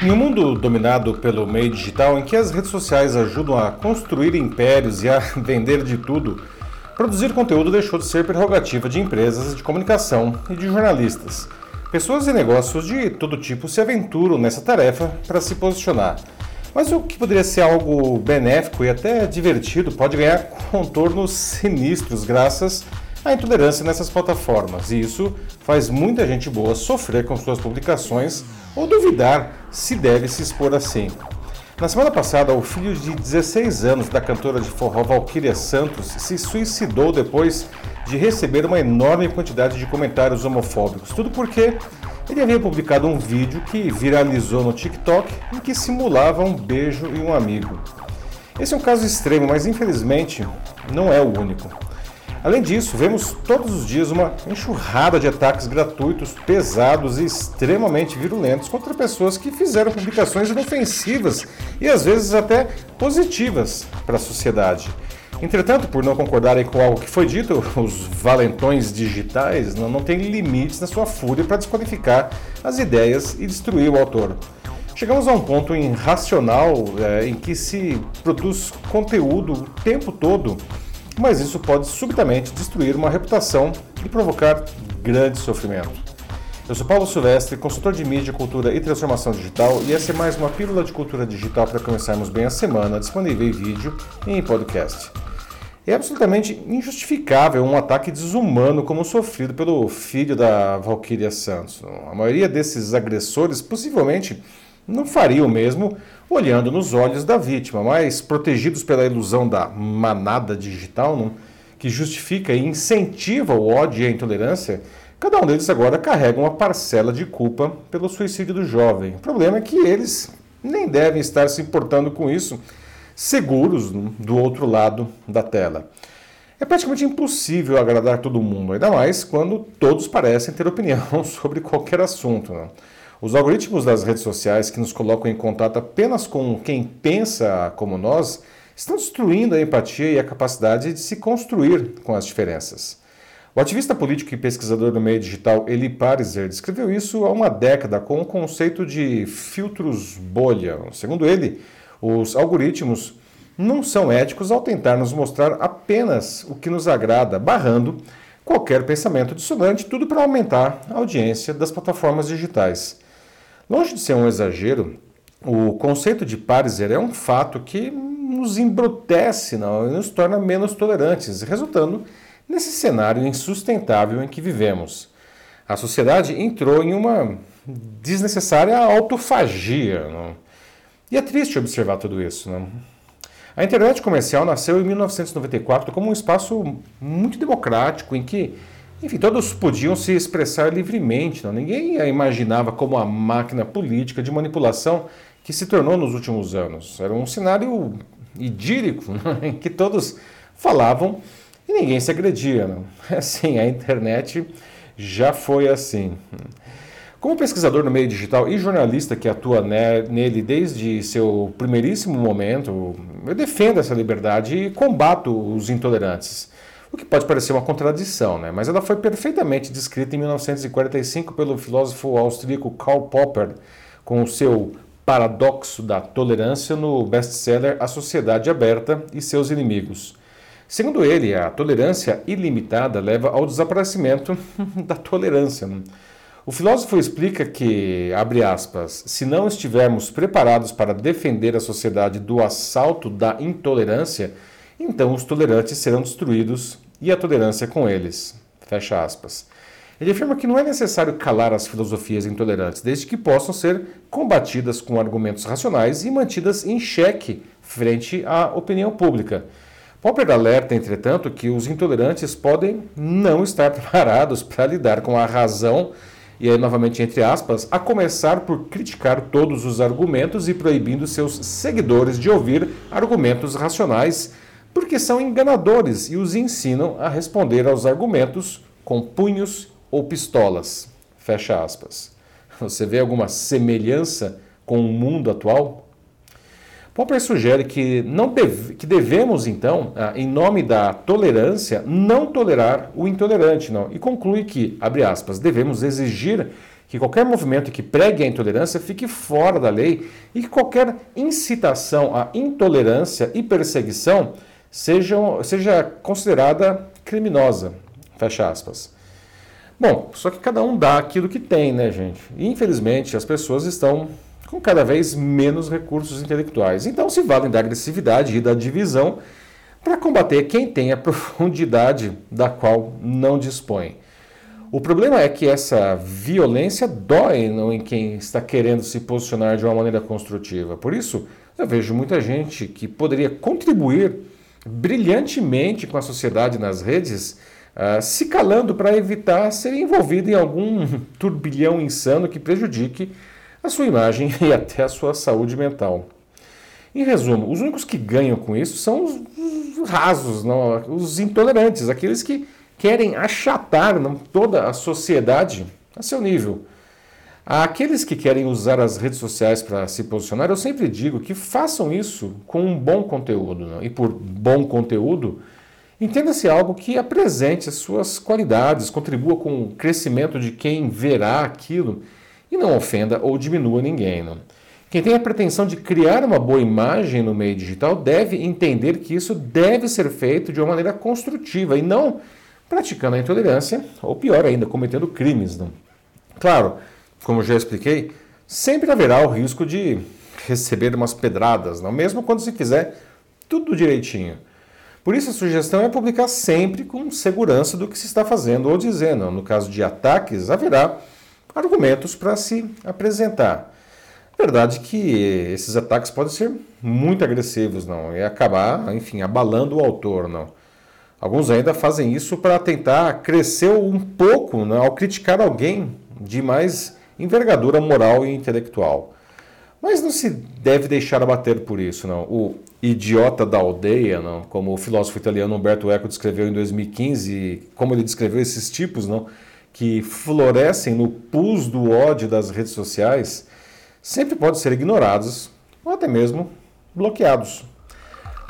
Em um mundo dominado pelo meio digital, em que as redes sociais ajudam a construir impérios e a vender de tudo, produzir conteúdo deixou de ser prerrogativa de empresas de comunicação e de jornalistas. Pessoas e negócios de todo tipo se aventuram nessa tarefa para se posicionar. Mas o que poderia ser algo benéfico e até divertido pode ganhar contornos sinistros graças à intolerância nessas plataformas. E isso faz muita gente boa sofrer com suas publicações ou duvidar se deve se expor assim. Na semana passada, o filho de 16 anos da cantora de forró Valquíria Santos se suicidou depois de receber uma enorme quantidade de comentários homofóbicos. Tudo porque ele havia publicado um vídeo que viralizou no TikTok em que simulava um beijo e um amigo. Esse é um caso extremo, mas infelizmente não é o único. Além disso, vemos todos os dias uma enxurrada de ataques gratuitos, pesados e extremamente virulentos contra pessoas que fizeram publicações inofensivas e às vezes até positivas para a sociedade. Entretanto, por não concordarem com algo que foi dito, os valentões digitais não, não têm limites na sua fúria para desqualificar as ideias e destruir o autor. Chegamos a um ponto irracional é, em que se produz conteúdo o tempo todo mas isso pode subitamente destruir uma reputação e provocar grande sofrimento. Eu sou Paulo Silvestre, consultor de mídia, cultura e transformação digital, e essa é mais uma pílula de cultura digital para começarmos bem a semana, disponível em vídeo e em podcast. É absolutamente injustificável um ataque desumano como o sofrido pelo filho da Valkyria Santos. A maioria desses agressores possivelmente não faria o mesmo olhando nos olhos da vítima, mas protegidos pela ilusão da manada digital, não? que justifica e incentiva o ódio e a intolerância, cada um deles agora carrega uma parcela de culpa pelo suicídio do jovem. O problema é que eles nem devem estar se importando com isso, seguros do outro lado da tela. É praticamente impossível agradar todo mundo, ainda mais quando todos parecem ter opinião sobre qualquer assunto. Não? Os algoritmos das redes sociais que nos colocam em contato apenas com quem pensa como nós estão destruindo a empatia e a capacidade de se construir com as diferenças. O ativista político e pesquisador do meio digital Eli Pariser descreveu isso há uma década com o conceito de filtros bolha. Segundo ele, os algoritmos não são éticos ao tentar nos mostrar apenas o que nos agrada, barrando qualquer pensamento dissonante, tudo para aumentar a audiência das plataformas digitais. Longe de ser um exagero, o conceito de Pariser é um fato que nos embrutece não, e nos torna menos tolerantes, resultando nesse cenário insustentável em que vivemos. A sociedade entrou em uma desnecessária autofagia. Não? E é triste observar tudo isso. Não? A internet comercial nasceu em 1994 como um espaço muito democrático em que enfim, todos podiam se expressar livremente. Não? Ninguém imaginava como a máquina política de manipulação que se tornou nos últimos anos. Era um cenário idílico em que todos falavam e ninguém se agredia. Não? Assim, a internet já foi assim. Como pesquisador no meio digital e jornalista que atua nele desde seu primeiríssimo momento, eu defendo essa liberdade e combato os intolerantes. O que pode parecer uma contradição, né? mas ela foi perfeitamente descrita em 1945 pelo filósofo austríaco Karl Popper, com o seu Paradoxo da Tolerância no best-seller A Sociedade Aberta e Seus Inimigos. Segundo ele, a tolerância ilimitada leva ao desaparecimento da tolerância. Né? O filósofo explica que, abre aspas, se não estivermos preparados para defender a sociedade do assalto da intolerância, então os tolerantes serão destruídos e a tolerância com eles. Fecha aspas. Ele afirma que não é necessário calar as filosofias intolerantes, desde que possam ser combatidas com argumentos racionais e mantidas em xeque frente à opinião pública. Popper alerta, entretanto, que os intolerantes podem não estar preparados para lidar com a razão, e aí, novamente, entre aspas, a começar por criticar todos os argumentos e proibindo seus seguidores de ouvir argumentos racionais porque são enganadores e os ensinam a responder aos argumentos com punhos ou pistolas. Fecha aspas. Você vê alguma semelhança com o mundo atual? Popper sugere que, não deve, que devemos, então, em nome da tolerância, não tolerar o intolerante, não. E conclui que, abre aspas, devemos exigir que qualquer movimento que pregue a intolerância fique fora da lei e que qualquer incitação à intolerância e perseguição seja, seja considerada criminosa. Fecha aspas. Bom, só que cada um dá aquilo que tem, né, gente? E, infelizmente, as pessoas estão com cada vez menos recursos intelectuais. Então se valem da agressividade e da divisão para combater quem tem a profundidade da qual não dispõe. O problema é que essa violência dói não, em quem está querendo se posicionar de uma maneira construtiva. Por isso, eu vejo muita gente que poderia contribuir brilhantemente com a sociedade nas redes, uh, se calando para evitar ser envolvido em algum turbilhão insano que prejudique a sua imagem e até a sua saúde mental. Em resumo, os únicos que ganham com isso são os rasos, não, os intolerantes, aqueles que querem achatar não, toda a sociedade a seu nível. Aqueles que querem usar as redes sociais para se posicionar, eu sempre digo que façam isso com um bom conteúdo. Não? E por bom conteúdo, entenda-se algo que apresente as suas qualidades, contribua com o crescimento de quem verá aquilo e não ofenda ou diminua ninguém. Não? Quem tem a pretensão de criar uma boa imagem no meio digital deve entender que isso deve ser feito de uma maneira construtiva e não praticando a intolerância ou, pior ainda, cometendo crimes. Não? Claro, como já expliquei, sempre haverá o risco de receber umas pedradas, não? mesmo quando se fizer tudo direitinho. Por isso, a sugestão é publicar sempre com segurança do que se está fazendo ou dizendo. No caso de ataques, haverá argumentos para se apresentar. Verdade que esses ataques podem ser muito agressivos, não, e acabar, enfim, abalando o autor, não. Alguns ainda fazem isso para tentar crescer um pouco não, ao criticar alguém de mais envergadura moral e intelectual. Mas não se deve deixar abater por isso, não. O idiota da aldeia, não, como o filósofo italiano Umberto Eco descreveu em 2015, como ele descreveu esses tipos, não, que florescem no pus do ódio das redes sociais, sempre podem ser ignorados ou até mesmo bloqueados.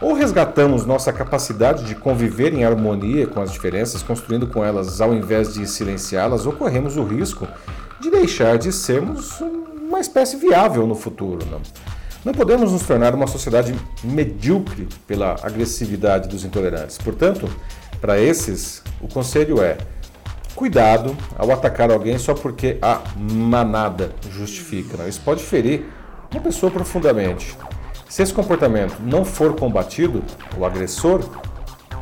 Ou resgatamos nossa capacidade de conviver em harmonia com as diferenças, construindo com elas ao invés de silenciá-las, ou corremos o risco de deixar de sermos uma espécie viável no futuro. Não? não podemos nos tornar uma sociedade medíocre pela agressividade dos intolerantes. Portanto, para esses, o conselho é Cuidado ao atacar alguém só porque a manada justifica. Não? Isso pode ferir uma pessoa profundamente. Se esse comportamento não for combatido, o agressor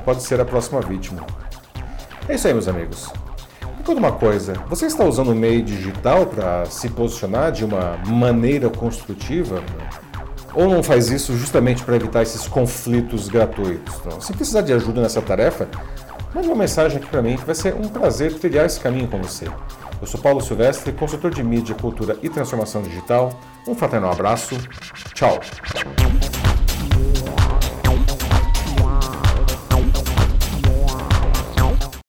pode ser a próxima vítima. É isso aí, meus amigos. Conta uma coisa: você está usando o meio digital para se posicionar de uma maneira construtiva? Ou não faz isso justamente para evitar esses conflitos gratuitos? Então, se precisar de ajuda nessa tarefa, mande uma mensagem aqui para mim que vai ser um prazer trilhar esse caminho com você. Eu sou Paulo Silvestre, consultor de mídia, cultura e transformação digital. Um fraternal abraço. Tchau.